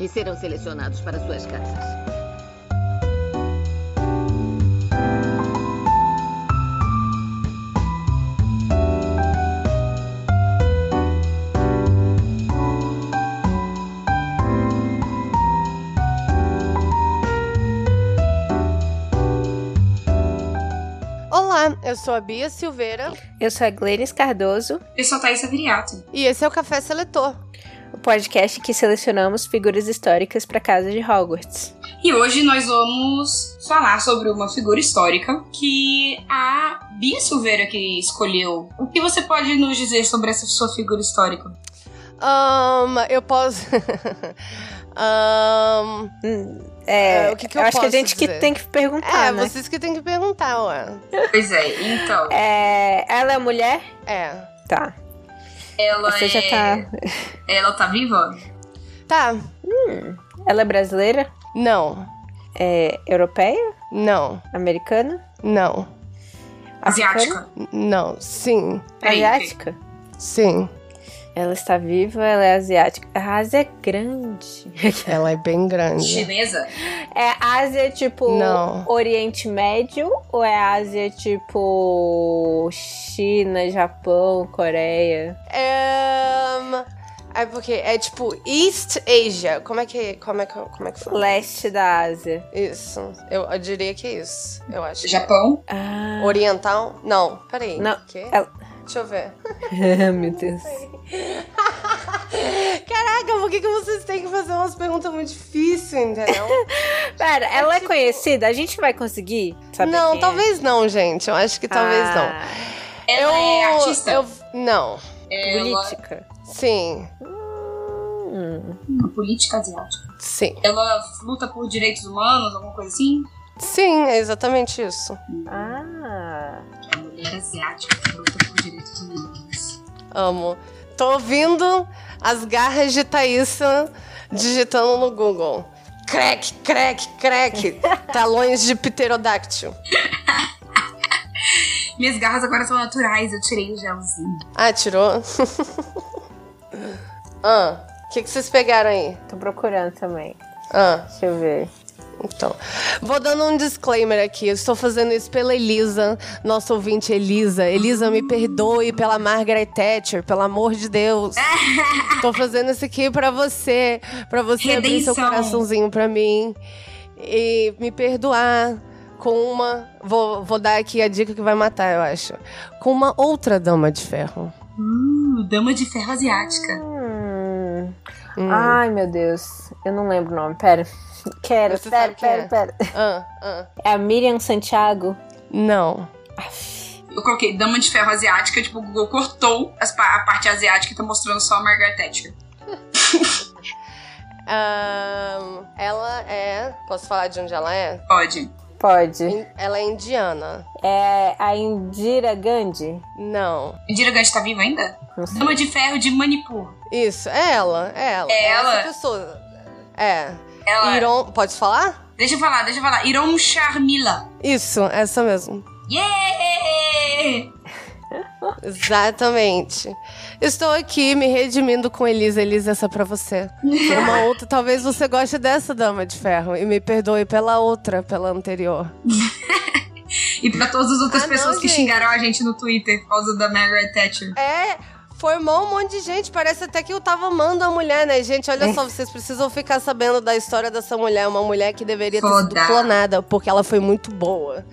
e serão selecionados para suas casas. Olá, eu sou a Bia Silveira. Eu sou a Glenis Cardoso. Eu sou a Thaisa Viriato. E esse é o Café Seletor podcast que selecionamos figuras históricas para a casa de Hogwarts. E hoje nós vamos falar sobre uma figura histórica que a Bia Silveira que escolheu. O que você pode nos dizer sobre essa sua figura histórica? Um, eu posso. um, é, é, o que, que eu, eu acho que a gente dizer? que tem que perguntar. É, né? vocês que tem que perguntar, ué. Pois é, então. É, ela é mulher? É. Tá. Ela Você é... já tá. Ela tá viva? Tá. Hum. Ela é brasileira? Não. É europeia? Não. Americana? Não. Asiática? Não. Sim. Asiática? Sim. Ela está viva, ela é asiática. A Ásia é grande. Ela é bem grande. Chinesa? É Ásia tipo Não. Oriente Médio ou é Ásia tipo China, Japão, Coreia? É, é porque é tipo East Asia. Como é que como é que como é que fala? Leste da Ásia. Isso. Eu, eu diria que é isso. Eu acho. Japão? Ah. Oriental? Não. Peraí. Não. Que? Ela... Deixa eu ver. Meu Deus. Caraca, por que, que vocês têm que fazer umas perguntas muito difíceis, entendeu? Pera, ela é, é tipo... conhecida? A gente vai conseguir saber Não, é? talvez é? não, gente. Eu acho que talvez ah. não. Ela eu, é artista? Eu, não. Ela... Política? Sim. Hum. Uma política asiática? Sim. Ela luta por direitos humanos, alguma coisa assim? Sim, é exatamente isso. Ah. Mulher asiática que luta por direitos humanos. Amo. Tô ouvindo as garras de Thaísa digitando no Google. Crack, crack, crack. Talões de pterodáctilo. Minhas garras agora são naturais, eu tirei o gelzinho. Ah, tirou? ah, o que, que vocês pegaram aí? Tô procurando também. Ah. Deixa eu ver. Então, vou dando um disclaimer aqui. Eu estou fazendo isso pela Elisa, nossa ouvinte Elisa. Elisa, me perdoe pela Margaret Thatcher, pelo amor de Deus. Estou fazendo isso aqui para você, para você Redenção. abrir seu coraçãozinho para mim e me perdoar com uma. Vou, vou dar aqui a dica que vai matar, eu acho. Com uma outra dama de ferro. Uh, dama de ferro asiática. Hum. Ai, meu Deus. Eu não lembro o nome. Pera. Quero, Você pera, pera, é? pera. Ah, ah. É a Miriam Santiago? Não. Eu coloquei Dama de Ferro Asiática, tipo, o Google cortou a parte asiática e tá mostrando só a Margaret Thatcher. um, ela é. Posso falar de onde ela é? Pode. Pode. Ela é indiana. É a Indira Gandhi? Não. Indira Gandhi tá viva ainda? Dama de Ferro de Manipur. Isso, é ela, é ela. É ela? Essa pessoa. É. Ela... Iron. Pode falar? Deixa eu falar, deixa eu falar. Iron Sharmila. Isso, essa mesmo. Yeah! Exatamente. Estou aqui me redimindo com Elisa. Elisa, essa é pra você. Por uma outra, talvez você goste dessa dama de ferro. E me perdoe pela outra, pela anterior. e pra todas as outras ah, pessoas não, que xingaram a gente no Twitter por causa da Margaret Thatcher. É, Formou um monte de gente. Parece até que eu tava amando a mulher, né, gente? Olha só, vocês precisam ficar sabendo da história dessa mulher. Uma mulher que deveria ter sido clonada, porque ela foi muito boa.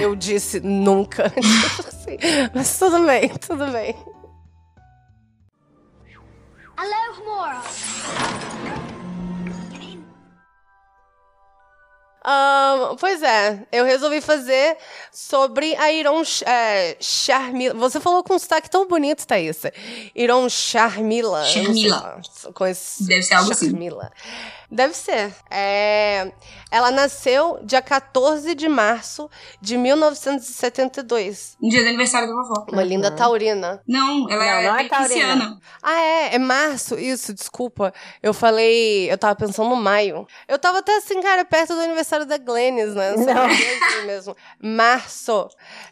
Eu disse nunca. Mas tudo bem, tudo bem. Hello, Moro. Um, pois é, eu resolvi fazer sobre a Iron é, Charmila. Você falou com um sotaque tão bonito, Thaís. Iron Charmila. Charmila. Com esse Deve ser algo assim. Charmila. assim. Deve ser. É... Ela nasceu dia 14 de março de 1972. No dia do aniversário da vovó. Uma uhum. linda taurina. Não, ela não, é, não é taurina. Ah, é? É março? Isso, desculpa. Eu falei... Eu tava pensando no maio. Eu tava até assim, cara, perto do aniversário da Glennis, né? Não. mesmo. Março.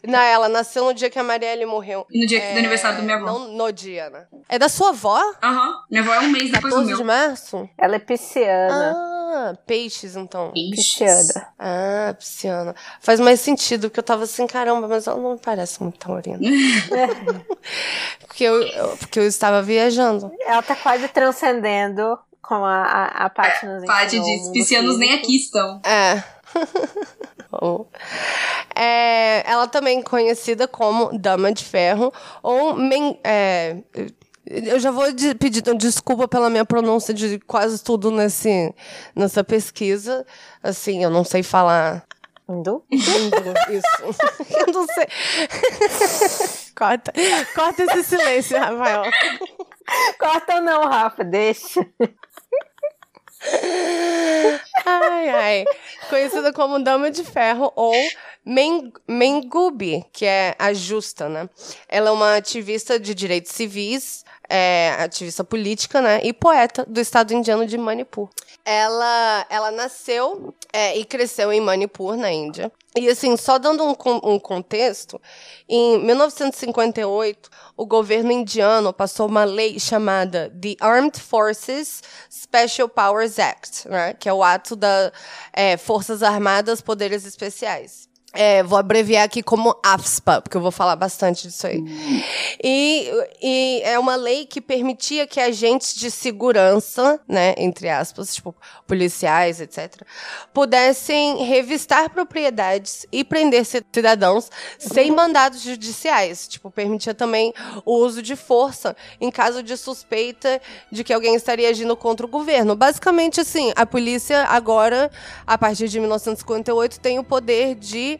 Não, ela nasceu no dia que a Marielle morreu. No dia é... do aniversário da minha avó. Não no dia, né? É da sua avó? Aham. Uhum. Minha avó é um mês depois do meu. de março? Ela é pisciana. Ah, peixes, então. Peixes. Pisciana. Ah, pisciana. Faz mais sentido, porque eu tava assim, caramba, mas ela não me parece muito taurina. porque, eu, eu, porque eu estava viajando. Ela tá quase transcendendo com a, a, a Paty nos Paty diz, piscianos nem aqui estão. É. é, ela também conhecida como Dama de Ferro ou men, é, eu já vou de, pedir desculpa pela minha pronúncia de quase tudo nesse, nessa pesquisa. Assim, eu não sei falar. Hindu? Hindu, isso. eu não sei. corta, corta esse silêncio, Rafael. Corta não, Rafa, deixa. Ai, ai. Conhecida como Dama de Ferro ou Men Mengubi, que é a justa, né? Ela é uma ativista de direitos civis, é, ativista política, né, e poeta do estado indiano de Manipur. Ela, ela nasceu é, e cresceu em Manipur, na Índia. E assim, só dando um, um contexto, em 1958, o governo indiano passou uma lei chamada The Armed Forces Special Powers Act, né, que é o ato das é, Forças Armadas Poderes Especiais. É, vou abreviar aqui como AFSPA, porque eu vou falar bastante disso aí. E, e, é uma lei que permitia que agentes de segurança, né, entre aspas, tipo policiais, etc., pudessem revistar propriedades e prender cidadãos sem mandados judiciais. Tipo, permitia também o uso de força em caso de suspeita de que alguém estaria agindo contra o governo. Basicamente, assim, a polícia agora, a partir de 1958, tem o poder de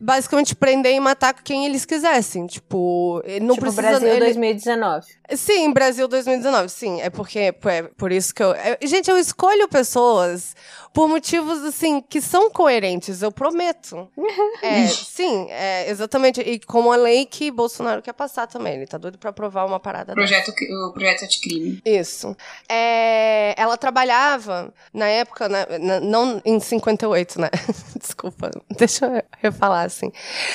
basicamente prender e matar quem eles quisessem. Tipo, não tipo precisa. Brasil ele... 2019. Sim, Brasil 2019, sim. É porque é por isso que eu. É, gente, eu escolho pessoas por motivos, assim, que são coerentes, eu prometo. é, sim, é, exatamente. E como a lei que Bolsonaro quer passar também. Ele tá doido pra aprovar uma parada projeto, O projeto de crime. Isso. É, ela trabalhava, na época, né, não em 58, né? Desculpa, deixa eu refalar, assim.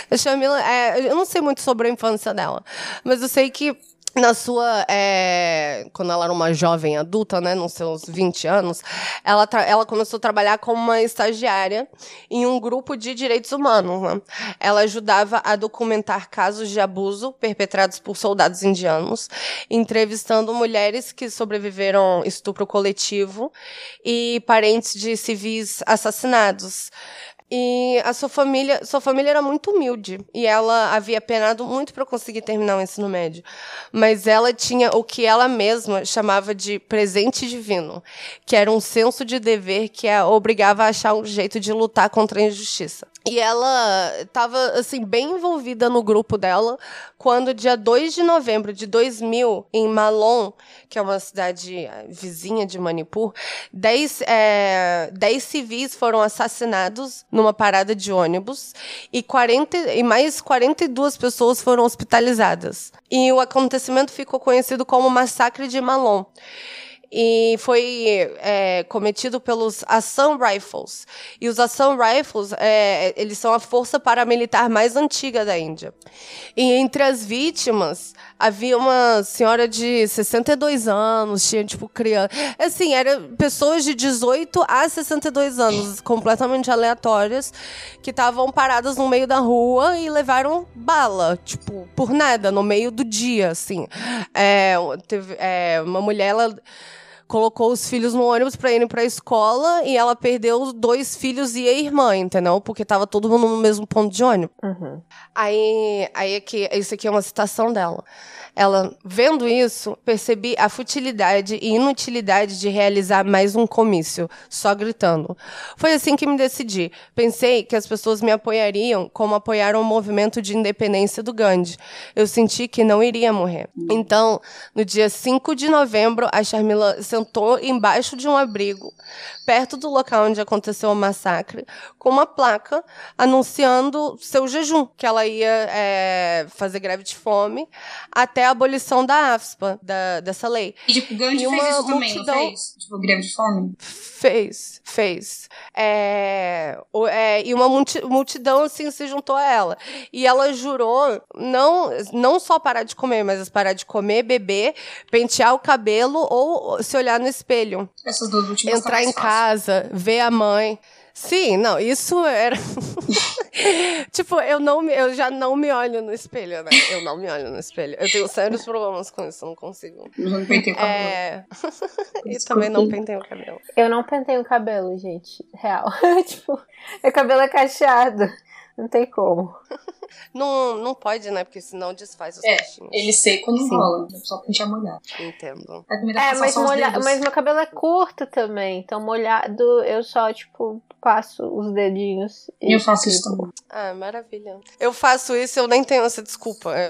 A Chamila, é, eu não sei muito sobre a infância dela, mas eu sei que na sua. É, quando ela era uma jovem adulta, né, nos seus 20 anos, ela, ela começou a trabalhar como uma estagiária em um grupo de direitos humanos. Né? Ela ajudava a documentar casos de abuso perpetrados por soldados indianos, entrevistando mulheres que sobreviveram estupro coletivo e parentes de civis assassinados. E a sua família, sua família era muito humilde e ela havia penado muito para conseguir terminar o ensino médio. Mas ela tinha o que ela mesma chamava de presente divino, que era um senso de dever que a obrigava a achar um jeito de lutar contra a injustiça. E ela estava assim bem envolvida no grupo dela quando dia 2 de novembro de 2000 em Malon, que é uma cidade eh, vizinha de Manipur, 10 é, civis foram assassinados numa parada de ônibus e 40 e mais 42 pessoas foram hospitalizadas. E o acontecimento ficou conhecido como Massacre de Malon e foi é, cometido pelos Assam Rifles. E os Assam Rifles, é, eles são a força paramilitar mais antiga da Índia. E entre as vítimas havia uma senhora de 62 anos, tinha, tipo, criança. Assim, eram pessoas de 18 a 62 anos, completamente aleatórias, que estavam paradas no meio da rua e levaram bala, tipo, por nada, no meio do dia, assim. É, teve, é, uma mulher, ela colocou os filhos no ônibus para irem para a escola e ela perdeu dois filhos e a irmã, entendeu? Porque tava todo mundo no mesmo ponto de ônibus. Uhum. Aí, aí aqui, isso aqui é uma citação dela. Ela, vendo isso, percebi a futilidade e inutilidade de realizar mais um comício, só gritando. Foi assim que me decidi. Pensei que as pessoas me apoiariam como apoiaram o movimento de independência do Gandhi. Eu senti que não iria morrer. Então, no dia 5 de novembro, a Charmila sentou embaixo de um abrigo, perto do local onde aconteceu o massacre, com uma placa anunciando seu jejum, que ela ia é, fazer greve de fome até a abolição da AFSPA, da, dessa lei. E, tipo, Gandhi E fez isso também, multidão- não fez? Tipo, greve de fome? Fez, fez. É, é, e uma multi- multidão, assim, se juntou a ela. E ela jurou não, não só parar de comer, mas parar de comer, beber, pentear o cabelo ou se olhar no espelho. Essas duas últimas Entrar em fácil. casa, ver a mãe. Sim, não, isso era. tipo, eu, não, eu já não me olho no espelho, né? Eu não me olho no espelho. Eu tenho sérios problemas com isso, não consigo. Eu não pentei o cabelo. É. e também não pentei o cabelo. Eu não penteio o cabelo, gente. Real. tipo, meu cabelo é cacheado. Não tem como. Não, não pode, né? Porque senão desfaz os É, cachinhos. ele seco não Sim. rola. É só pentear molhado. Entendo. É, pra mas, molha... mas meu cabelo é curto também. Então, molhado, eu só, tipo, passo os dedinhos. e Eu faço isso também. Ah, maravilha. Eu faço isso eu nem tenho essa desculpa. Eu,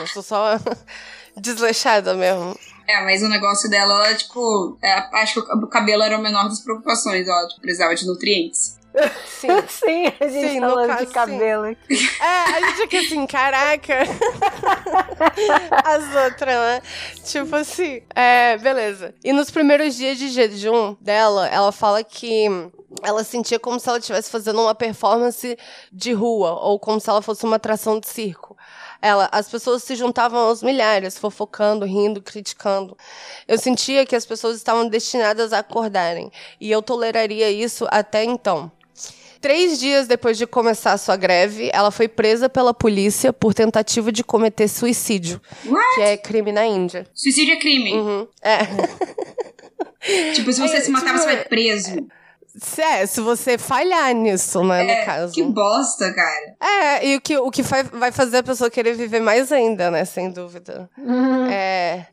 eu sou só desleixada mesmo. É, mas o negócio dela, ela, tipo, é, acho que o cabelo era a menor das preocupações. Ela tipo, precisava de nutrientes. Sim. Sim, a gente Sim, falando caso, de sim. cabelo aqui. É, a gente aqui assim, caraca. As outras, né? Tipo assim. É, beleza. E nos primeiros dias de jejum dela, ela fala que ela sentia como se ela estivesse fazendo uma performance de rua, ou como se ela fosse uma atração de circo. Ela, as pessoas se juntavam aos milhares, fofocando, rindo, criticando. Eu sentia que as pessoas estavam destinadas a acordarem, e eu toleraria isso até então. Três dias depois de começar a sua greve, ela foi presa pela polícia por tentativa de cometer suicídio, What? que é crime na Índia. Suicídio é crime. Uhum. É. Tipo, se você É, se matar, tipo, você vai preso. Se- É, se você falhar nisso, né, É, no caso. Que bosta, cara. É, e o que, o que vai, vai fazer a pessoa querer viver mais ainda, né? Sem dúvida. É.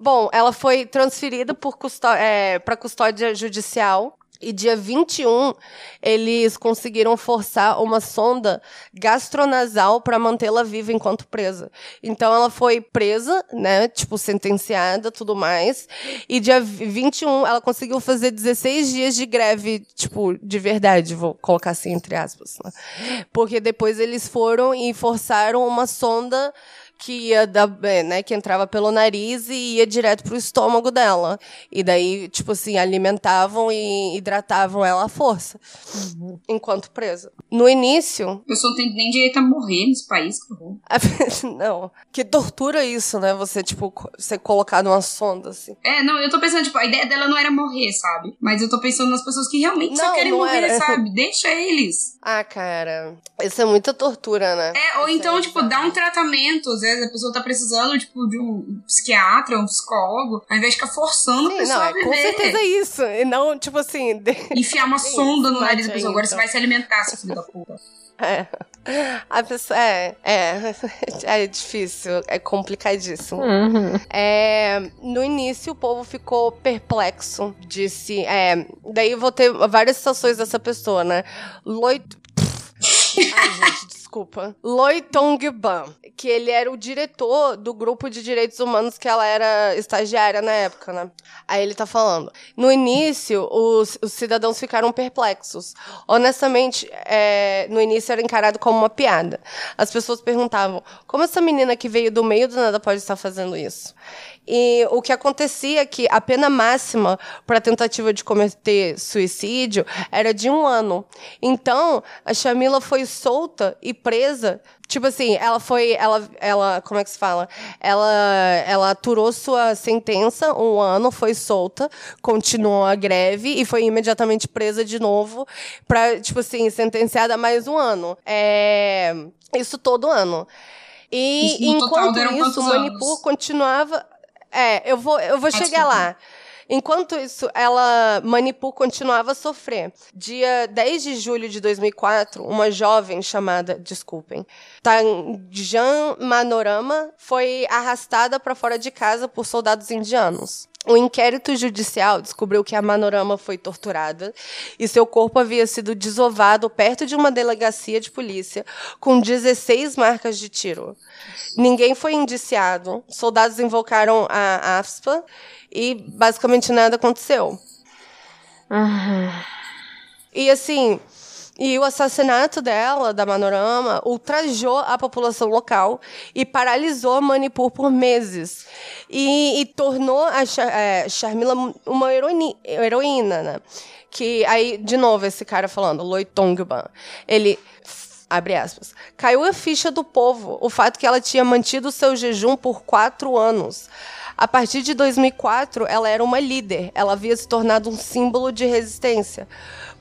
Bom, ela foi transferida custó é, para custódia judicial. E dia 21, eles conseguiram forçar uma sonda gastronasal para mantê-la viva enquanto presa. Então ela foi presa, né, tipo sentenciada, tudo mais. E dia 21 ela conseguiu fazer 16 dias de greve, tipo, de verdade, vou colocar assim entre aspas, né? Porque depois eles foram e forçaram uma sonda que ia da, é, né, que entrava pelo nariz e ia direto pro estômago dela. E daí, tipo assim, alimentavam e hidratavam ela à força, enquanto presa. No início, A pessoa não tem nem direito a morrer nesse país, que horror. não, que tortura isso, né? Você, tipo, ser colocado numa sonda, assim. É, não, eu tô pensando, tipo, a ideia dela não era morrer, sabe? Mas eu tô pensando nas pessoas que realmente só Não, querem não morrer, era. sabe? Deixa eles. Ah, cara, isso é muita tortura, né? É, ou Isso então, é tipo, dá um tratamento. Vezes a pessoa tá precisando, tipo, de um psiquiatra, um psicólogo, ao invés de ficar forçando a Sim, pessoa não, a é, viver. com certeza é isso. E não, tipo assim. de- Enfiar uma Sim, sonda no mate nariz da pessoa. Agora você então. vai se alimentar, seu filho da puta. É. A pessoa. É, é. É difícil, é complicadíssimo. Uhum. É, no início, o povo ficou perplexo. Disse. É, daí eu vou ter várias citações dessa pessoa, né? Loit. Ai, gente, desculpa. Loi Tongban, que ele era o diretor do grupo de direitos humanos que ela era estagiária na época, né? Aí ele tá falando. No início, os, os cidadãos ficaram perplexos. Honestamente, é, no início era encarado como uma piada. As pessoas perguntavam: como essa menina que veio do meio do nada pode estar fazendo isso? E o que acontecia é que a pena máxima para tentativa de cometer suicídio era de um ano. Então, a Shamila foi solta e presa. Tipo assim, ela foi. Ela, ela. Como é que se fala? Ela, ela aturou sua sentença um ano, foi solta, continuou a greve e foi imediatamente presa de novo pra, tipo assim, sentenciada mais um ano. É, isso todo ano. E enquanto isso, Manipur continuava. É, eu vou, eu vou chegar lá. Enquanto isso, ela, Manipur continuava a sofrer. Dia 10 de julho de 2004, uma jovem chamada, desculpem, Tanjan Manorama foi arrastada para fora de casa por soldados indianos. O inquérito judicial descobriu que a Manorama foi torturada e seu corpo havia sido desovado perto de uma delegacia de polícia com 16 marcas de tiro. Ninguém foi indiciado. Soldados invocaram a AFSPA e basicamente nada aconteceu. Uhum. E assim, e o assassinato dela, da Manorama, ultrajou a população local e paralisou Manipur por meses. E, e tornou a é, Sharmila uma heroína, heroína, né? Que aí, de novo, esse cara falando, Loitongban, ele abre aspas, caiu a ficha do povo o fato que ela tinha mantido seu jejum por quatro anos. A partir de 2004, ela era uma líder, ela havia se tornado um símbolo de resistência.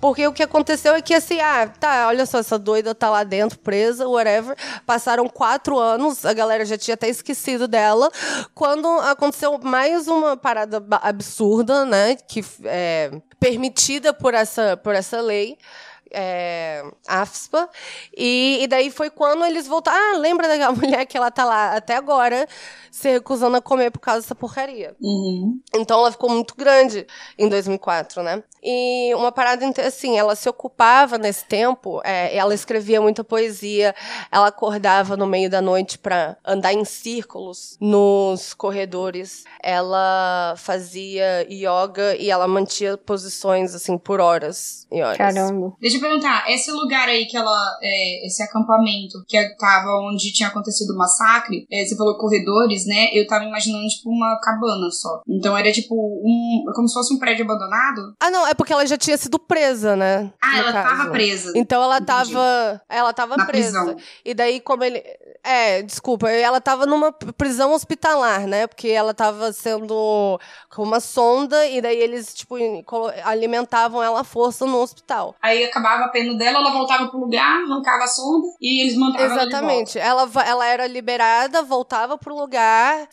Porque o que aconteceu é que assim, ah, tá, olha só, essa doida tá lá dentro, presa, whatever. Passaram quatro anos, a galera já tinha até esquecido dela. Quando aconteceu mais uma parada absurda, né? Que é permitida por essa, por essa lei é, AFSPA. E, e, daí foi quando eles voltaram. Ah, lembra daquela mulher que ela tá lá até agora se recusando a comer por causa dessa porcaria. Uhum. Então ela ficou muito grande em 2004, né? E uma parada assim, ela se ocupava nesse tempo, é, ela escrevia muita poesia, ela acordava no meio da noite para andar em círculos nos corredores, ela fazia yoga e ela mantinha posições assim por horas e horas. Caramba. Deixa eu perguntar, esse lugar aí que ela, é, esse acampamento que tava onde tinha acontecido o massacre, é, você falou corredores, né? Eu tava imaginando, tipo, uma cabana só. Então era tipo um. Como se fosse um prédio abandonado. Ah, não, é porque ela já tinha sido presa, né? Ah, ela caso. tava presa. Então ela Entendi. tava. Ela tava Na presa. Prisão. E daí, como ele. É, desculpa, ela tava numa prisão hospitalar, né? Porque ela tava sendo com uma sonda e daí eles, tipo, alimentavam ela à força no hospital. Aí acabava a pena dela, ela voltava pro lugar, arrancava a sonda e eles mandavam Exatamente. Ela, ela, ela era liberada, voltava pro lugar lugar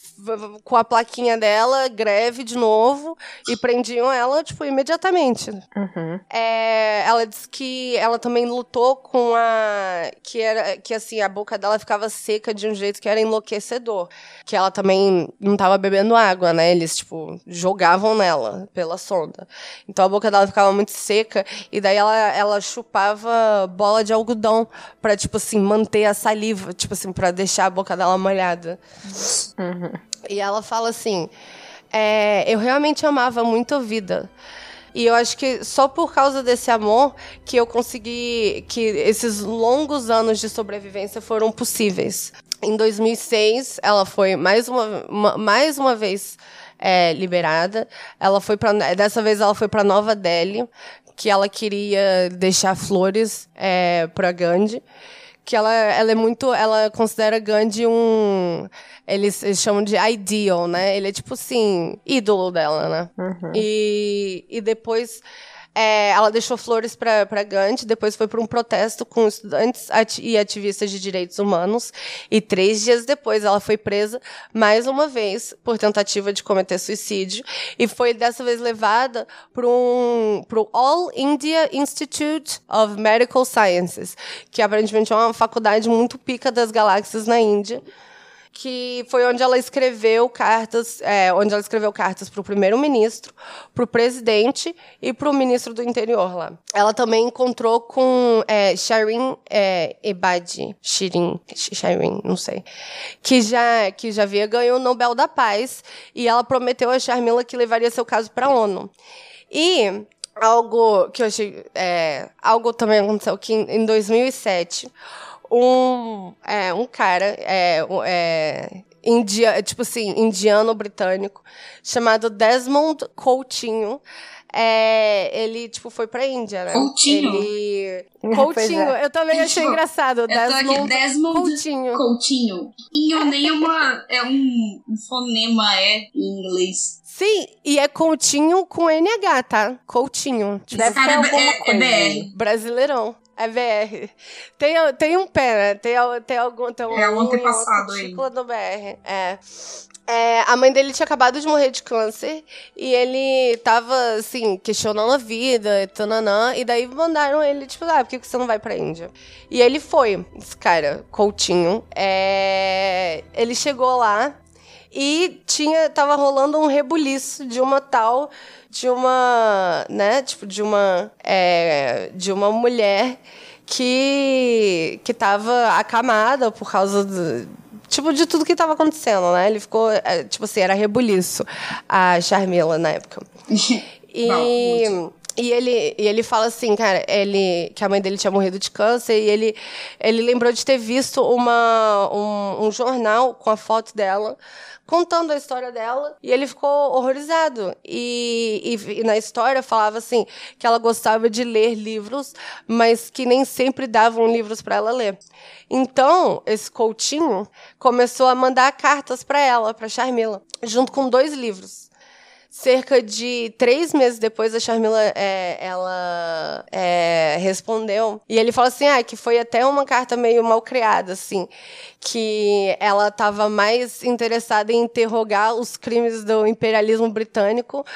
com a plaquinha dela, greve de novo, e prendiam ela, tipo, imediatamente. Uhum. É, ela disse que ela também lutou com a. que era. que assim, a boca dela ficava seca de um jeito que era enlouquecedor. Que ela também não tava bebendo água, né? Eles, tipo, jogavam nela pela sonda. Então a boca dela ficava muito seca, e daí ela, ela chupava bola de algodão pra, tipo assim, manter a saliva, tipo assim, pra deixar a boca dela molhada. Uhum. E ela fala assim: é, eu realmente amava muito a vida. E eu acho que só por causa desse amor que eu consegui. que esses longos anos de sobrevivência foram possíveis. Em 2006, ela foi mais uma, uma mais uma vez é, liberada. Ela foi para dessa vez ela foi para Nova Delhi, que ela queria deixar flores é, para Gandhi que ela, ela é muito. Ela considera Gandhi um. Eles, eles chamam de ideal, né? Ele é tipo assim, ídolo dela, né? Uhum. E, e depois é, ela deixou flores para Gandhi, depois foi para um protesto com estudantes e ativistas de direitos humanos, e três dias depois ela foi presa mais uma vez por tentativa de cometer suicídio, e foi dessa vez levada para um, o All India Institute of Medical Sciences, que aparentemente é uma faculdade muito pica das galáxias na Índia que foi onde ela escreveu cartas, é, onde ela escreveu cartas para o primeiro-ministro, para o presidente e para o ministro do interior lá. Ela também encontrou com é, Shirin é, Ebadi, Shirin, Shirin, não sei, que já que já havia ganho o Nobel da Paz e ela prometeu a Sharmila que levaria seu caso para a ONU. E algo que achei, é, algo também aconteceu que em 2007 um, é, um cara, é, é, india, tipo assim, indiano-britânico, chamado Desmond Coutinho, é, ele, tipo, foi pra Índia, né? Coutinho. Ele... Coutinho, é. eu também achei tipo, engraçado. Desmond, Desmond Coutinho. Coutinho. Coutinho nem uma, é um, um fonema, é, em inglês. Sim, e é Coutinho com NH, tá? Coutinho. Tipo, Deve ser alguma é, coisa. É BR. Brasileirão. É BR. Tem, tem um pé, né? Tem, tem algum. Tem um, é um antepassado aí. do BR. É. É, a mãe dele tinha acabado de morrer de câncer e ele tava, assim, questionando a vida, tananã, e daí mandaram ele, tipo, ah, por que você não vai pra Índia? E ele foi, esse cara, Coutinho. É, ele chegou lá e tinha, tava rolando um rebuliço de uma tal, de uma, né, tipo, de uma, é, de uma mulher que, que tava acamada por causa do, tipo, de tudo que estava acontecendo, né? Ele ficou, é, tipo assim, era rebuliço a Charmila na época. E. Não, e ele, e ele fala assim, cara, ele, que a mãe dele tinha morrido de câncer, e ele, ele lembrou de ter visto uma, um, um jornal com a foto dela contando a história dela e ele ficou horrorizado. E, e, e, na história falava assim que ela gostava de ler livros, mas que nem sempre davam livros para ela ler. Então, esse Coutinho começou a mandar cartas para ela, para Charmila, junto com dois livros cerca de três meses depois, a Charmila, é, ela é, respondeu. E ele falou assim, ah, que foi até uma carta meio mal criada, assim que ela estava mais interessada em interrogar os crimes do imperialismo britânico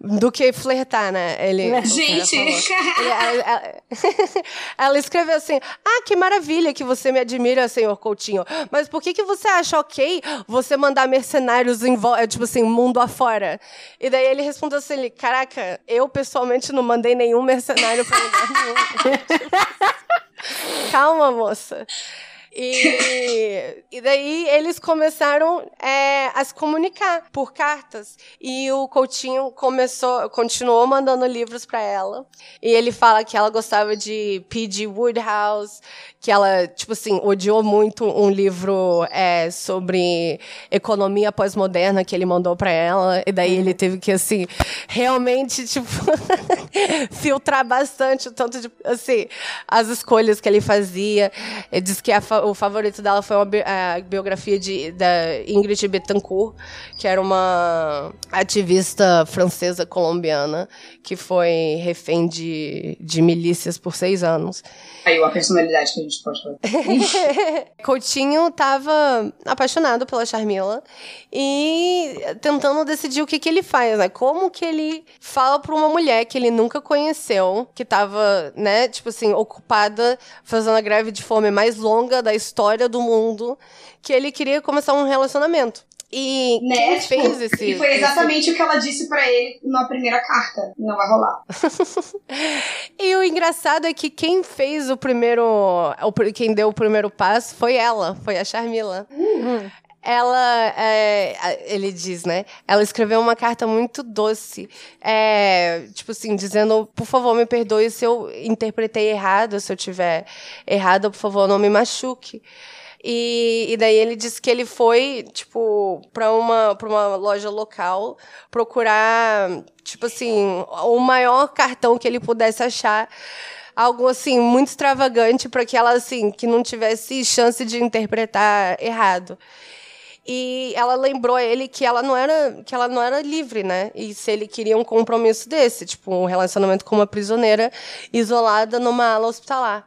do que flertar, né? Ele, Gente! Ele, ela, ela, escreveu assim: Ah, que maravilha que você me admira, senhor Coutinho. Mas por que, que você acha ok você mandar mercenários em tipo assim, mundo afora? E daí ele respondeu assim: Caraca, eu pessoalmente não mandei nenhum mercenário para lugar nenhum. Calma, moça. E, e daí eles começaram é, a se comunicar por cartas. E o Coutinho começou, continuou mandando livros para ela. E ele fala que ela gostava de P.G. Woodhouse, que ela, tipo assim, odiou muito um livro é, sobre economia pós-moderna que ele mandou para ela. E daí ele teve que, assim, realmente, tipo, filtrar bastante o tanto de, assim, as escolhas que ele fazia. Ele disse que a, o favorito dela foi uma, a biografia de, da Ingrid Betancourt, que era uma ativista francesa colombiana que foi refém de, de milícias por seis anos. Aí uma personalidade que a gente pode. Coutinho tava apaixonado pela Charmila e tentando decidir o que, que ele faz, né? Como que ele fala pra uma mulher que ele nunca conheceu, que tava, né, tipo assim, ocupada fazendo a greve de fome mais longa da história do mundo, que ele queria começar um relacionamento. E né? quem tipo, fez esse. E foi exatamente esse... o que ela disse para ele na primeira carta. Não vai rolar. e o engraçado é que quem fez o primeiro. Quem deu o primeiro passo foi ela, foi a Charmila. Uhum. Ela, é, ele diz, né? Ela escreveu uma carta muito doce, é, tipo assim, dizendo: por favor, me perdoe se eu interpretei errado, se eu tiver errado, por favor, não me machuque. E, e daí ele disse que ele foi, tipo, pra uma, pra uma loja local procurar, tipo assim, o maior cartão que ele pudesse achar algo assim muito extravagante para que ela assim que não tivesse chance de interpretar errado. E ela lembrou a ele que ela não era que ela não era livre, né? E se ele queria um compromisso desse, tipo um relacionamento com uma prisioneira isolada numa ala hospitalar.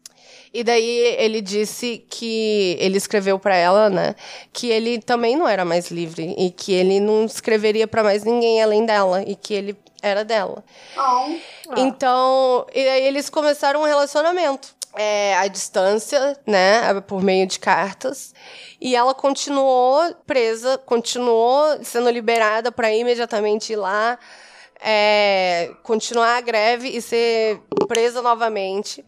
E daí ele disse que ele escreveu para ela, né, que ele também não era mais livre e que ele não escreveria para mais ninguém além dela e que ele era dela. Oh. Então, e aí eles começaram um relacionamento. É, à distância, né, por meio de cartas. E ela continuou presa, continuou sendo liberada para imediatamente ir lá é, continuar a greve e ser presa novamente.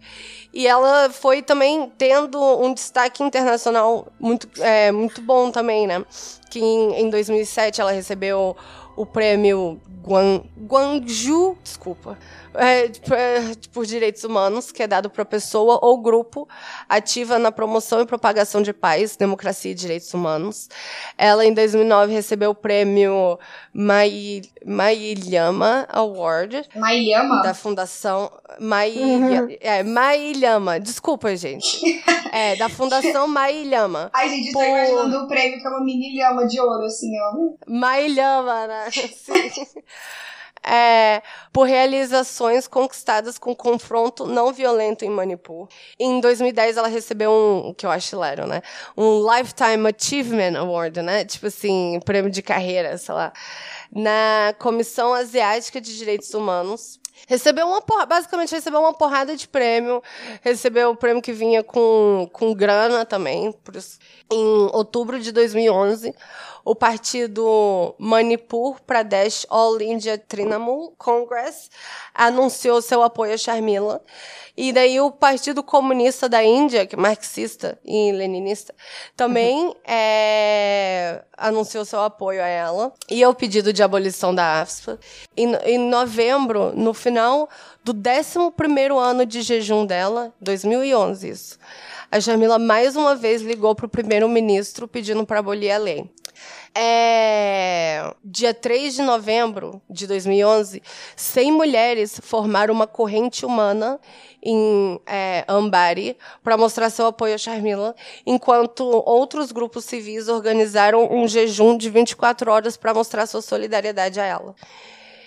E ela foi também tendo um destaque internacional muito, é, muito bom também, né? que em, em 2007 ela recebeu o prêmio Guan, Guangzhou, desculpa, é, é, por direitos humanos, que é dado para pessoa ou grupo ativa na promoção e propagação de paz, democracia e direitos humanos. Ela, em 2009, recebeu o prêmio Mai, Mailhama Award. Mailhama? Da Fundação Mai, uhum. é, Mailhama. Desculpa, gente. É, da Fundação Mailhama. Ai, gente, por... tô imaginando o prêmio que é uma mini lhama de ouro, assim, ó. Mailhama, né? Sim é, por realizações conquistadas com confronto não violento em Manipur. Em 2010, ela recebeu um, que eu acho hilaro, né? Um Lifetime Achievement Award, né? Tipo assim, prêmio de carreira, sei lá. Na Comissão Asiática de Direitos Humanos. Recebeu uma porra, basicamente recebeu uma porrada de prêmio. Recebeu o prêmio que vinha com, com grana também. Por em outubro de 2011 o partido Manipur Pradesh All India Trinamool Congress anunciou seu apoio a Sharmila. E daí o Partido Comunista da Índia, que é marxista e leninista, também uhum. é, anunciou seu apoio a ela. E ao pedido de abolição da AFSPA. Em, em novembro, no final do 11º ano de jejum dela, 2011 isso, a Jamila mais uma vez ligou para o primeiro-ministro pedindo para abolir a lei. É, dia 3 de novembro de 2011, 100 mulheres formaram uma corrente humana em é, Ambari para mostrar seu apoio a Sharmila, enquanto outros grupos civis organizaram um jejum de 24 horas para mostrar sua solidariedade a ela.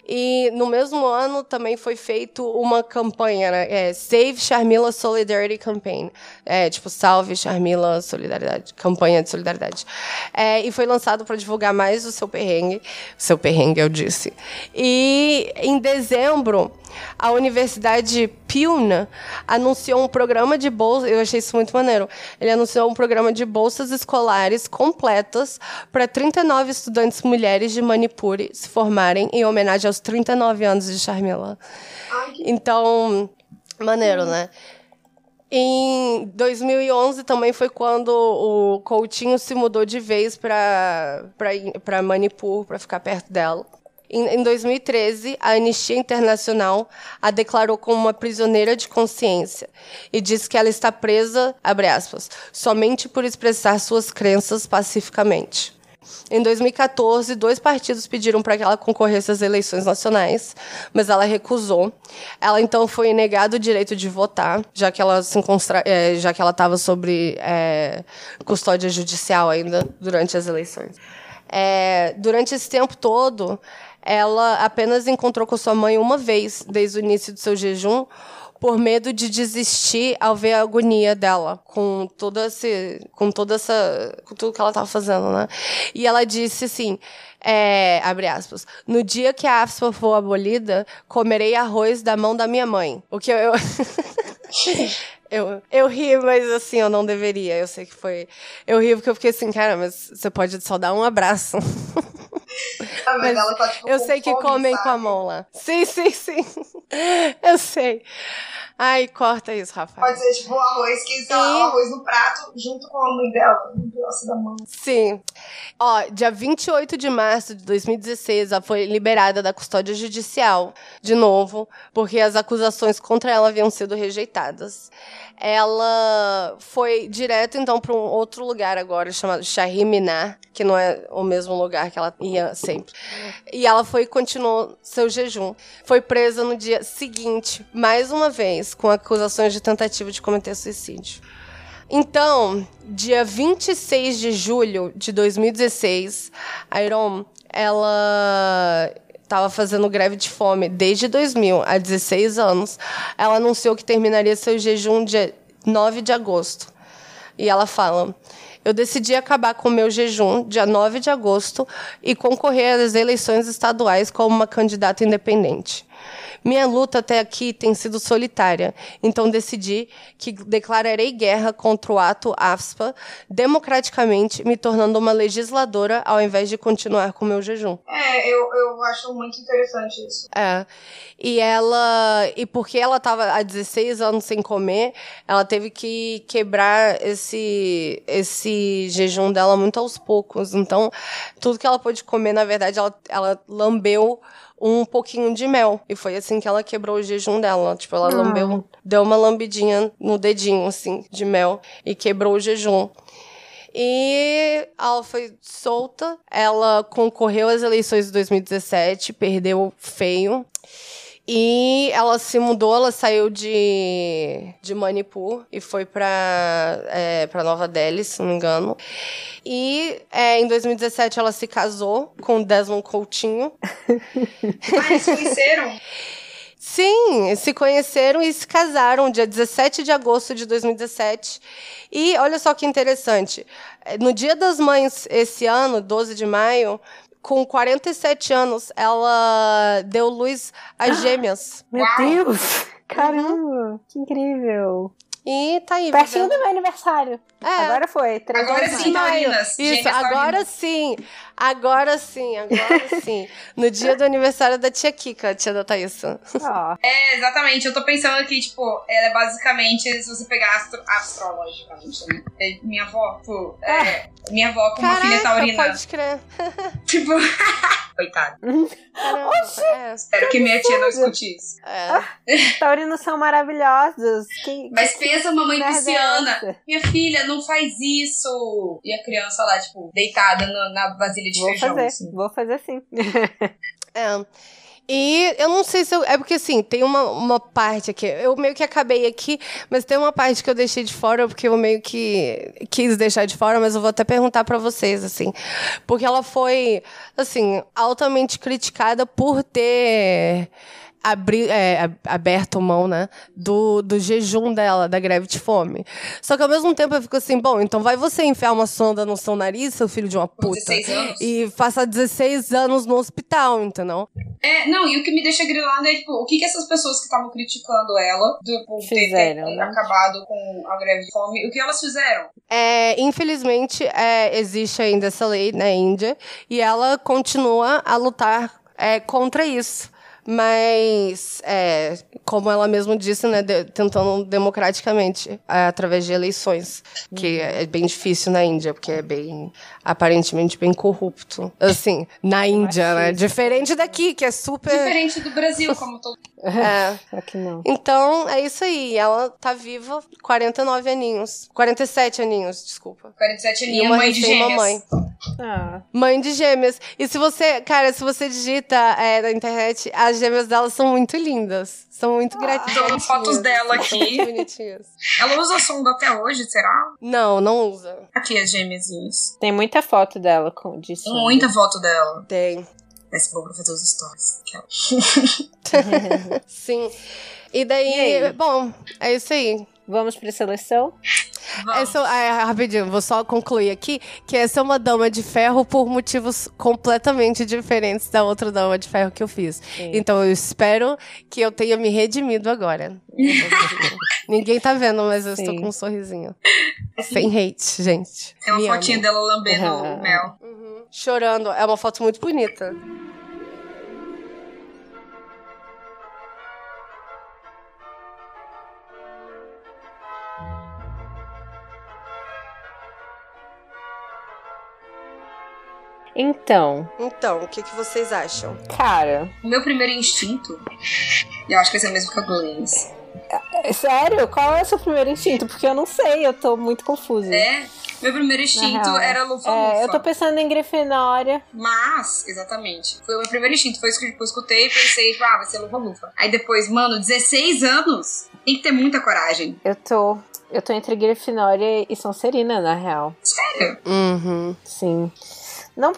E no mesmo ano também foi feito uma campanha, né? É, Save Sharmila Solidarity Campaign. É, tipo, Salve Sharmila Solidariedade, campanha de solidariedade. É, e foi lançado para divulgar mais o seu perrengue. Seu perrengue, eu disse. E em dezembro, a Universidade Pune anunciou um programa de bolsas, eu achei isso muito maneiro. Ele anunciou um programa de bolsas escolares completas para 39 estudantes mulheres de Manipur se formarem em homenagem aos 39 anos de Sharmila. Então, maneiro, né? Em 2011 também foi quando o Coutinho se mudou de vez para Manipur, para ficar perto dela. Em, 2013, a Anistia Internacional a declarou como uma prisioneira de consciência e disse que ela está presa, abre aspas, somente por expressar suas crenças pacificamente. Em 2014, dois partidos pediram para que ela concorresse às eleições nacionais, mas ela recusou. Ela então foi negada o direito de votar, já que ela se é, já que ela estava sobre é, custódia judicial ainda durante as eleições. É, durante esse tempo todo, ela apenas encontrou com sua mãe uma vez desde o início do seu jejum, por medo de desistir ao ver a agonia dela com toda esse, com toda essa, com tudo que ela estava fazendo, né? E ela disse assim, é, abre aspas, no dia que a AFSPA for abolida, comerei arroz da mão da minha mãe. O que eu, eu... Eu, eu ri, mas assim, eu não deveria. Eu sei que foi. Eu ri porque eu fiquei assim, cara, mas você pode só dar um abraço. Ah, mas, mas tá, tipo, eu sei que comem sabe? com a mão lá. Sim, sim, sim. Eu sei. Ai, corta isso, Rafael. Pode ser tipo o arroz que está e... o arroz no prato junto com a mãe dela, no pedaço da mão. Sim. Ó, dia 28 de março de 2016, ela foi liberada da custódia judicial, de novo, porque as acusações contra ela haviam sido rejeitadas ela foi direto então para um outro lugar agora chamado Shahiminar, que não é o mesmo lugar que ela ia sempre. E ela foi continuou seu jejum. Foi presa no dia seguinte, mais uma vez, com acusações de tentativa de cometer suicídio. Então, dia 26 de julho de 2016, a Iron, ela estava fazendo greve de fome desde 2000, há 16 anos. Ela anunciou que terminaria seu jejum dia 9 de agosto. E ela fala: Eu decidi acabar com o meu jejum dia 9 de agosto e concorrer às eleições estaduais como uma candidata independente. Minha luta até aqui tem sido solitária, então decidi que declararei guerra contra o ato AFSPA democraticamente, me tornando uma legisladora ao invés de continuar com meu jejum. É, eu, eu acho muito interessante isso. É. E ela. E porque ela estava há 16 anos sem comer, ela teve que quebrar esse, esse jejum dela muito aos poucos. Então, tudo que ela pôde comer, na verdade, ela, ela lambeu um pouquinho de mel. E foi assim que ela quebrou o jejum dela. Tipo, ela lambeu, deu uma lambidinha no dedinho, assim, de mel e quebrou o jejum. E ela foi solta. Ela concorreu às eleições de 2017, perdeu feio. E ela se mudou, ela saiu de, de Manipur e foi pra, é, pra Nova Delhi, se não me engano. E é, em 2017 ela se casou com Desmond Coutinho. ah, eles conheceram? Sim, se conheceram e se casaram dia 17 de agosto de 2017. E olha só que interessante. No Dia das Mães, esse ano, 12 de maio, com 47 anos, ela deu luz às gêmeas. Meu Uau. Deus! Caramba, uhum. que incrível! E tá aí. Pertinho do meu aniversário. É. Agora foi. Agora sim, Taurinas. Isso, agora sim. Agora sim, agora sim. No dia do aniversário da tia Kika, tia da Thaís. Oh. É, exatamente. Eu tô pensando aqui, tipo, ela é basicamente, se você pegar astro astrologicamente, né? É minha avó, tipo, é, ah. minha avó com Caraca, uma filha taurina. pode crer. tipo... Coitada. Oxi, é. Espero que minha tia não escute isso. É. Ah, taurinos são maravilhosos. Que, Mas pensa uma mãe pisciana. Minha filha, não faz isso. E a criança lá, tipo, deitada na, na vasilha de vou feijão. Fazer, assim. Vou fazer sim. é. E eu não sei se eu. É porque assim, tem uma, uma parte aqui. Eu meio que acabei aqui, mas tem uma parte que eu deixei de fora, porque eu meio que quis deixar de fora, mas eu vou até perguntar para vocês, assim. Porque ela foi, assim, altamente criticada por ter abri, é, aberto mão, né, do, do jejum dela, da greve de fome. Só que ao mesmo tempo eu fico assim, bom, então vai você enfiar uma sonda no seu nariz, seu filho de uma puta. 16 anos. E faça 16 anos no hospital, entendeu? É, não, e o que me deixa grilando é, tipo, o que que essas pessoas que estavam criticando ela, por fizeram, ter, né? acabado com a greve de fome, o que elas fizeram? É, infelizmente, é, existe ainda essa lei na Índia, e ela continua a lutar é, contra isso mas é, como ela mesma disse, né, de, tentando democraticamente é, através de eleições, que uhum. é bem difícil na Índia, porque é bem aparentemente bem corrupto, assim, na Índia, né, diferente daqui, que é super diferente do Brasil, como todo é. Aqui não. Então, é isso aí. Ela tá viva, 49 aninhos. 47 aninhos, desculpa. 47 aninhos, mãe de gêmeas. Mamãe. Ah. Mãe de gêmeas. E se você, cara, se você digita é, na internet, as gêmeas dela são muito lindas. São muito ah, gratificantes. Tô fotos dela aqui. bonitinhas. Ela usa sonda até hoje, será? Não, não usa. Aqui as gêmeas. Tem muita foto dela com de Tem muita foto dela. Tem. Parece bom pra fazer os stories. Sim. E daí, e bom, é isso aí. Vamos pra seleção? Essa, é, rapidinho, vou só concluir aqui que essa é uma dama de ferro por motivos completamente diferentes da outra dama de ferro que eu fiz. Sim. Então eu espero que eu tenha me redimido agora. Ninguém tá vendo, mas eu Sim. estou com um sorrisinho. Sem hate, gente. Tem uma me fotinha amo. dela lambendo o mel. Uhum. Chorando. É uma foto muito bonita. Então. Então, o que, que vocês acham? Cara. O meu primeiro instinto. Eu acho que vai ser o mesmo que a Glennis. É, sério? Qual é o seu primeiro instinto? Porque eu não sei, eu tô muito confusa. É. Meu primeiro instinto era lufa, lufa. É, eu tô pensando em Grifinória. Mas, exatamente. Foi o meu primeiro instinto. Foi isso que eu escutei e pensei, ah, vai ser lufa, lufa. Aí depois, mano, 16 anos? Tem que ter muita coragem. Eu tô. Eu tô entre Grifinória e Sonserina, na real. Sério? Uhum. Sim. Não,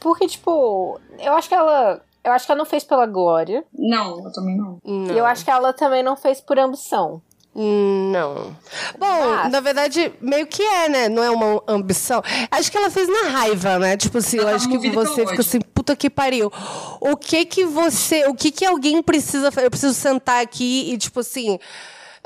porque, tipo, eu acho que ela. Eu acho que ela não fez pela glória. Não, eu também não. não. E eu acho que ela também não fez por ambição. Não. Bom, Mas... na verdade, meio que é, né? Não é uma ambição. Acho que ela fez na raiva, né? Tipo assim, eu acho que você fica assim, puta que pariu. O que que você. O que que alguém precisa fazer? Eu preciso sentar aqui e, tipo assim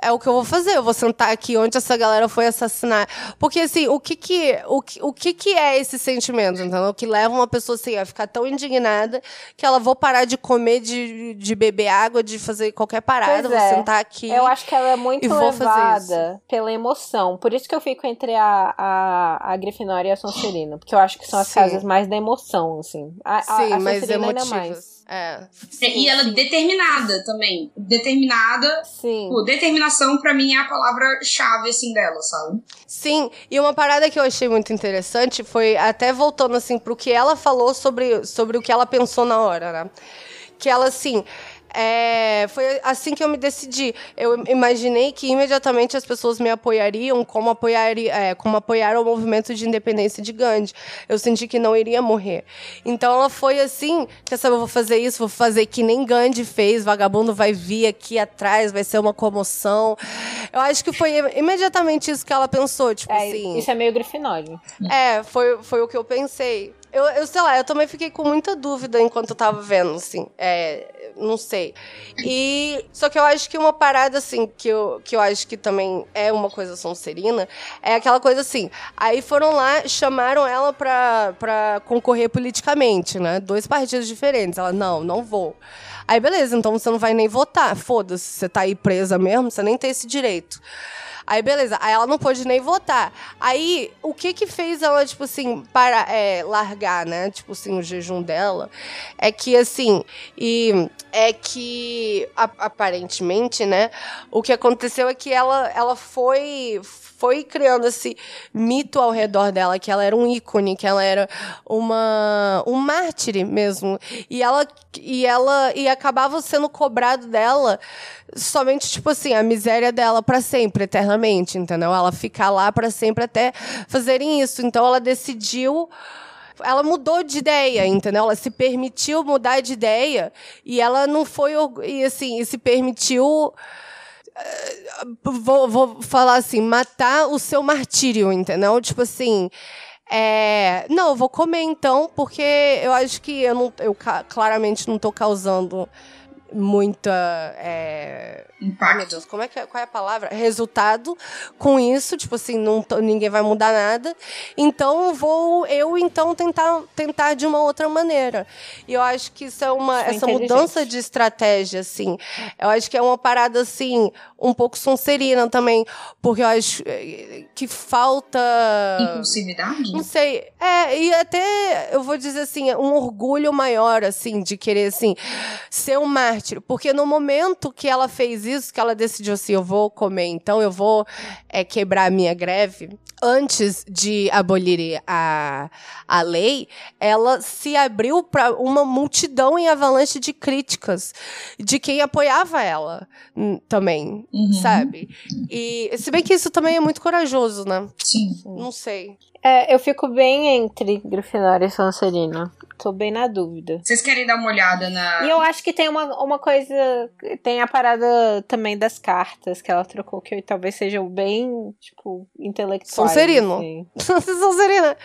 é o que eu vou fazer. Eu vou sentar aqui onde essa galera foi assassinar. Porque, assim, o que que, o, o que, que é esse sentimento, entendeu? O que leva uma pessoa, assim, a ficar tão indignada que ela vou parar de comer, de, de beber água, de fazer qualquer parada, pois vou é. sentar aqui. Eu acho que ela é muito levada pela emoção. Por isso que eu fico entre a, a, a Grifinória e a Sonserina. Porque eu acho que são as Sim. casas mais da emoção, assim. A, Sim, a, a mais emotivas. É. Sim, e ela sim. determinada também. Determinada. Sim. Pô, determinação para mim é a palavra-chave, assim, dela, sabe? Sim. E uma parada que eu achei muito interessante foi, até voltando, assim, pro que ela falou sobre, sobre o que ela pensou na hora, né? Que ela, assim, é, foi assim que eu me decidi. Eu imaginei que imediatamente as pessoas me apoiariam como, apoiaria, é, como apoiaram o movimento de independência de Gandhi. Eu senti que não iria morrer. Então ela foi assim: quer saber, eu vou fazer isso, vou fazer que nem Gandhi fez, vagabundo vai vir aqui atrás, vai ser uma comoção. Eu acho que foi imediatamente isso que ela pensou, tipo é, assim. Isso é meio grifinório. É, foi, foi o que eu pensei. Eu, eu sei lá, eu também fiquei com muita dúvida enquanto eu tava vendo, assim. É, não sei. E. Só que eu acho que uma parada, assim, que eu, que eu acho que também é uma coisa sonserina, é aquela coisa assim. Aí foram lá, chamaram ela pra, pra concorrer politicamente, né? Dois partidos diferentes. Ela, não, não vou. Aí, beleza, então você não vai nem votar. Foda-se, você tá aí presa mesmo, você nem tem esse direito. Aí, beleza. Aí ela não pôde nem votar. Aí, o que que fez ela, tipo assim, para é, largar, né? Tipo assim, o jejum dela. É que, assim, e é que, aparentemente, né? O que aconteceu é que ela, ela foi foi criando esse mito ao redor dela que ela era um ícone, que ela era uma um mártir mesmo. E ela e ela e acabava sendo cobrado dela somente tipo assim, a miséria dela para sempre, eternamente, entendeu? Ela ficar lá para sempre até fazerem isso. Então ela decidiu ela mudou de ideia, entendeu? Ela se permitiu mudar de ideia e ela não foi e assim, se permitiu vou, vou falar assim, matar o seu martírio, entendeu? Tipo assim, é, não, eu vou comer então, porque eu acho que eu, não, eu claramente não estou causando muita. É... Impacto. Meu Deus, como é que é, qual é a palavra? Resultado com isso, tipo assim, não, ninguém vai mudar nada. Então vou eu então tentar tentar de uma outra maneira. E eu acho que isso é uma essa mudança de estratégia assim. Eu acho que é uma parada assim um pouco sonserina também, porque eu acho eh, que falta impulsividade. Não sei. É, e até eu vou dizer assim, um orgulho maior assim de querer assim ser um mártir, porque no momento que ela fez isso, que ela decidiu assim, eu vou comer, então eu vou é, quebrar a minha greve, antes de abolir a, a lei, ela se abriu para uma multidão em avalanche de críticas de quem apoiava ela hum, também, uhum. sabe? E se bem que isso também é muito corajoso, né? Sim. Não sei. É, eu fico bem entre Grifinória e Sonserina. Tô bem na dúvida. Vocês querem dar uma olhada na. E eu acho que tem uma, uma coisa. Tem a parada também das cartas que ela trocou, que talvez sejam bem, tipo, intelectuais. Sonserino. Assim. Sonserina.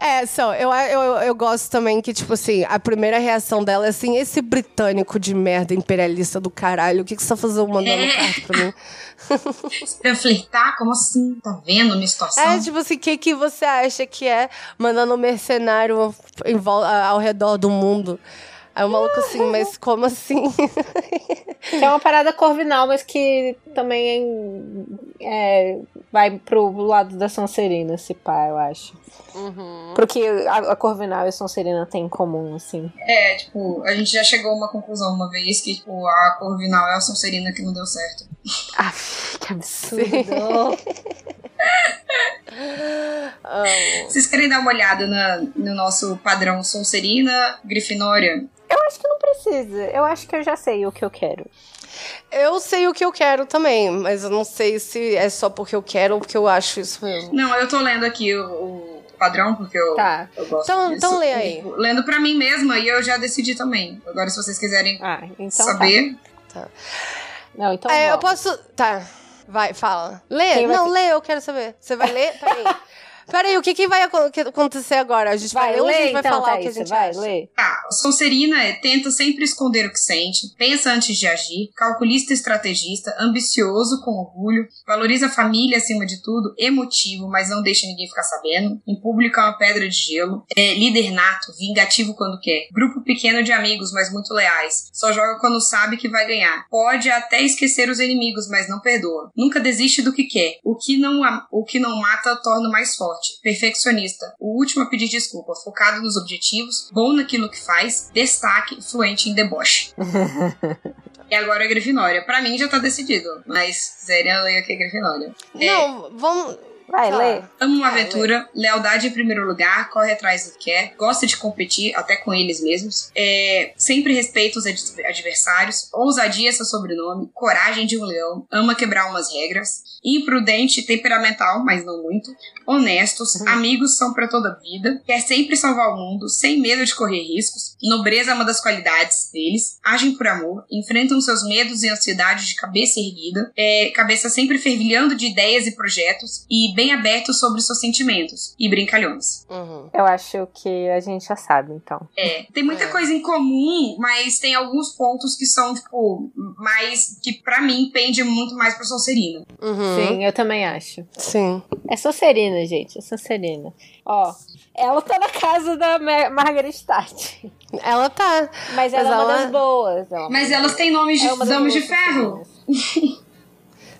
É, só, eu, eu, eu gosto também que, tipo assim, a primeira reação dela é assim, esse britânico de merda imperialista do caralho, o que, que você tá fazendo mandando é. carta pra mim? pra flertar? Como assim? Tá vendo minha situação? É, tipo assim, o que, que você acha que é mandando um mercenário em, ao redor do mundo? Aí o maluco assim, mas como assim? Que é uma parada corvinal, mas que também é, vai pro lado da Sonserina, esse pá, eu acho. Uhum. Porque a, a Corvinal e a Sonserina têm em comum, assim. É, tipo, a gente já chegou a uma conclusão uma vez que, tipo, a Corvinal é a Sonserina que não deu certo. Ah, que absurdo! Vocês querem dar uma olhada na, no nosso padrão Sonserina, Grifinória? Eu acho que não precisa. Eu acho que eu já sei o que eu quero. Eu sei o que eu quero também, mas eu não sei se é só porque eu quero ou porque eu acho isso mesmo. Não, eu tô lendo aqui o, o padrão, porque eu, tá. eu gosto então, disso. Então lê aí. Lendo pra mim mesma e eu já decidi também. Agora, se vocês quiserem ah, então saber. Tá. Não, então. É, eu posso. Tá. Vai, fala. Lê. Não, lê, eu quero saber. Você vai ler? Peraí. Peraí, o que, que vai acontecer agora? A gente vai, vai ler ou a gente vai então, falar o que a gente vai, acha? Lê. Tá, Sonserina é, tenta sempre esconder o que sente, pensa antes de agir, calculista estrategista, ambicioso, com orgulho, valoriza a família acima de tudo, emotivo, mas não deixa ninguém ficar sabendo, em público é uma pedra de gelo, é líder nato, vingativo quando quer, grupo pequeno de amigos, mas muito leais, só joga quando sabe que vai ganhar, pode até esquecer os inimigos, mas não perdoa, nunca desiste do que quer, o que não, o que não mata torna mais forte, forte, perfeccionista, o último a pedir desculpa, focado nos objetivos, bom naquilo que faz, destaque, fluente em deboche. e agora é Grifinória. Pra mim já tá decidido, mas Zéria leia que é Grifinória. Não, é... vamos Vai, lê. Ama uma aventura, lealdade em primeiro lugar, corre atrás do que quer, gosta de competir, até com eles mesmos, é, sempre respeita os adversários, ousadia é seu sobrenome, coragem de um leão, ama quebrar umas regras, imprudente, temperamental, mas não muito, honestos, uhum. amigos são para toda a vida, quer sempre salvar o mundo, sem medo de correr riscos, nobreza é uma das qualidades deles, agem por amor, enfrentam seus medos e ansiedades de cabeça erguida, é, cabeça sempre fervilhando de ideias e projetos, e bem abertos sobre seus sentimentos e brincalhões. Uhum. Eu acho que a gente já sabe, então. É, tem muita é. coisa em comum, mas tem alguns pontos que são, tipo, mais. que para mim pende muito mais pra Sonserina. Uhum. Sim, eu também acho. Sim. É Sonserina, gente, é Sonserina. Ó, ela tá na casa da Mar Margaret Start. Ela tá. Mas ela mas é uma das boas. Ela mas elas têm nomes de é damas de ferro.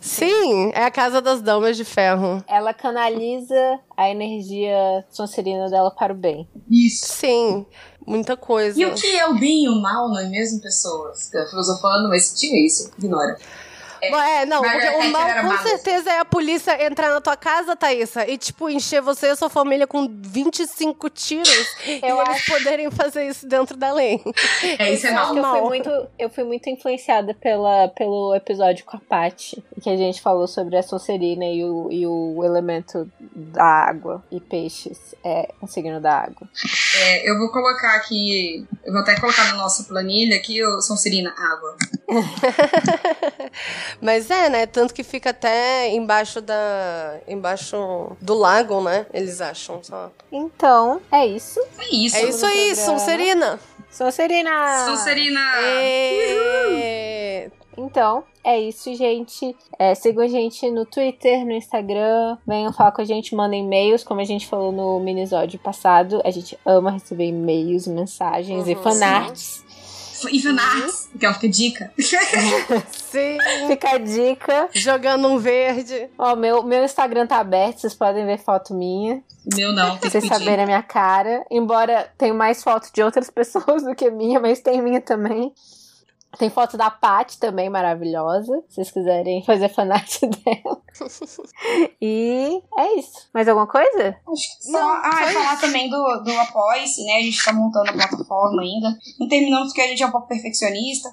Sim, é a casa das damas de ferro. Ela canaliza a energia sonserina dela para o bem. Isso. Sim, muita coisa. E o que é o bem e o mal, não é mesmo, pessoas? Filosofando, mas tinha isso, ignora. É, é não, porque o mal com certeza é a polícia entrar na tua casa, Thaísa, e, tipo, encher você e sua família com 25 tiros eu e acho... eles poderem fazer isso dentro da lei. É, isso é mal. Eu fui, muito, eu fui muito influenciada pela, pelo episódio com a Paty, que a gente falou sobre a Sonserina e o, e o elemento da água e peixes, é, o signo da água. É, eu vou colocar aqui, eu vou até colocar na nossa planilha aqui, o Sonserina, água. Mas é, né? Tanto que fica até embaixo da. embaixo do lago, né? Eles acham só. Então, é isso. É isso. É isso aí, Sonserina. Sonserina! Sonserina! Então, é isso, gente. É, sigam a gente no Twitter, no Instagram. Venham falar com a gente, mandem e-mails, como a gente falou no minisódio passado. A gente ama receber e-mails, mensagens uhum, e fanarts. E fanarts, que é uma dica. Sim. Fica a dica. Jogando um verde. Ó, meu, meu Instagram tá aberto, vocês podem ver foto minha. Meu não, Pra vocês saberem a minha cara. Embora tenha mais fotos de outras pessoas do que minha, mas tem minha também. Tem foto da Paty também, maravilhosa. Se vocês quiserem fazer fanart dela. e é isso. Mais alguma coisa? Acho que só. Não, ah, só falar também do, do Apoia-se, né? A gente tá montando a plataforma ainda. Não terminamos porque a gente é um pouco perfeccionista.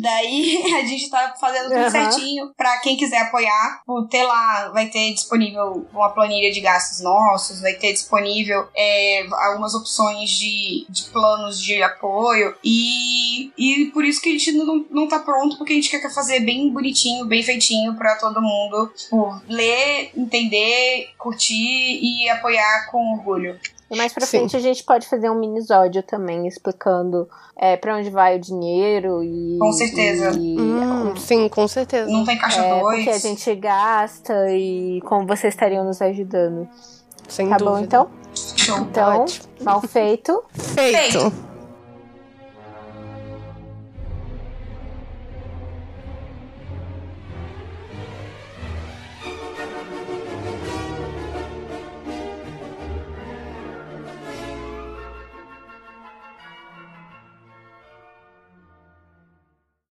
Daí a gente tá fazendo tudo uhum. certinho pra quem quiser apoiar. Ter lá, vai ter disponível uma planilha de gastos nossos, vai ter disponível é, algumas opções de, de planos de apoio. E, e por isso que a gente não, não tá pronto, porque a gente quer fazer bem bonitinho, bem feitinho pra todo mundo, tipo, ler, entender, curtir e apoiar com orgulho. E mais pra Sim. frente a gente pode fazer um minisódio também explicando é, para onde vai o dinheiro e. Com certeza. E, hum, sim, com certeza. Não tem caixa 2. É, porque a gente gasta e como vocês estariam nos ajudando. Sem tá dúvida. bom então? Show. Então, mal feito. Feito. feito.